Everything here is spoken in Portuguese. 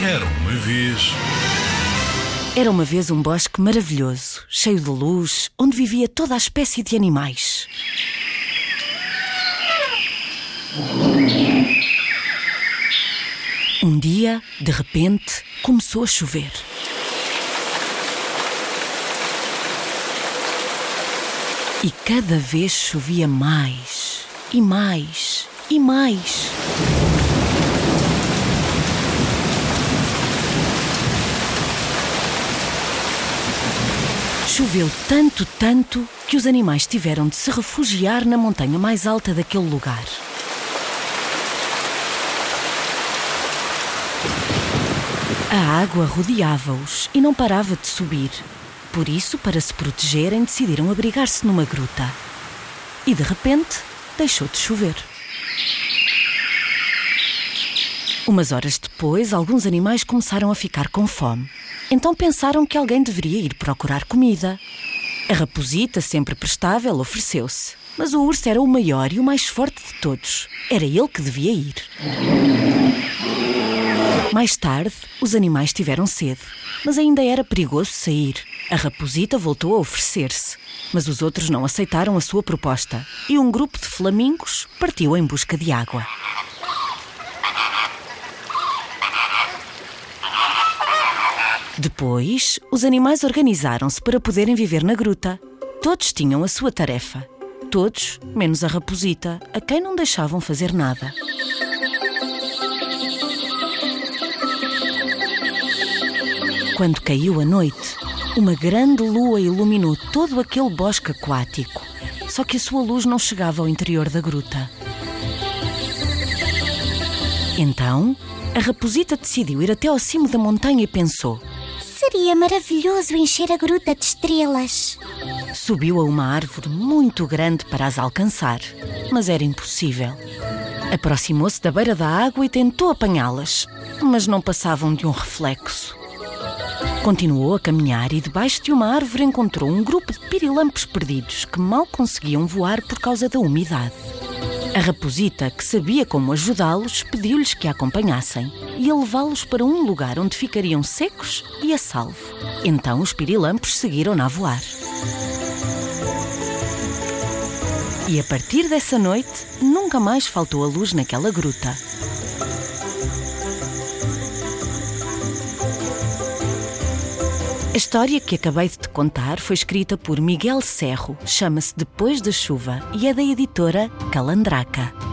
Era uma vez. Era uma vez um bosque maravilhoso, cheio de luz, onde vivia toda a espécie de animais. Um dia, de repente, começou a chover. E cada vez chovia mais, e mais, e mais. Choveu tanto, tanto, que os animais tiveram de se refugiar na montanha mais alta daquele lugar. A água rodeava-os e não parava de subir. Por isso, para se protegerem, decidiram abrigar-se numa gruta. E de repente, deixou de chover. Umas horas depois, alguns animais começaram a ficar com fome. Então pensaram que alguém deveria ir procurar comida. A raposita, sempre prestável, ofereceu-se. Mas o urso era o maior e o mais forte de todos. Era ele que devia ir. Mais tarde, os animais tiveram sede, mas ainda era perigoso sair. A raposita voltou a oferecer-se, mas os outros não aceitaram a sua proposta e um grupo de flamingos partiu em busca de água. Depois, os animais organizaram-se para poderem viver na gruta. Todos tinham a sua tarefa. Todos, menos a raposita, a quem não deixavam fazer nada. Quando caiu a noite, uma grande lua iluminou todo aquele bosque aquático. Só que a sua luz não chegava ao interior da gruta. Então, a raposita decidiu ir até ao cimo da montanha e pensou: Seria maravilhoso encher a gruta de estrelas. Subiu a uma árvore muito grande para as alcançar, mas era impossível. Aproximou-se da beira da água e tentou apanhá-las, mas não passavam de um reflexo. Continuou a caminhar e debaixo de uma árvore encontrou um grupo de pirilampos perdidos que mal conseguiam voar por causa da umidade. A raposita, que sabia como ajudá-los, pediu-lhes que a acompanhassem e a levá-los para um lugar onde ficariam secos e a salvo. Então os pirilampos seguiram-na a voar. E a partir dessa noite, nunca mais faltou a luz naquela gruta. História que acabei de te contar foi escrita por Miguel Serro, chama-se Depois da Chuva e é da editora Calandraca.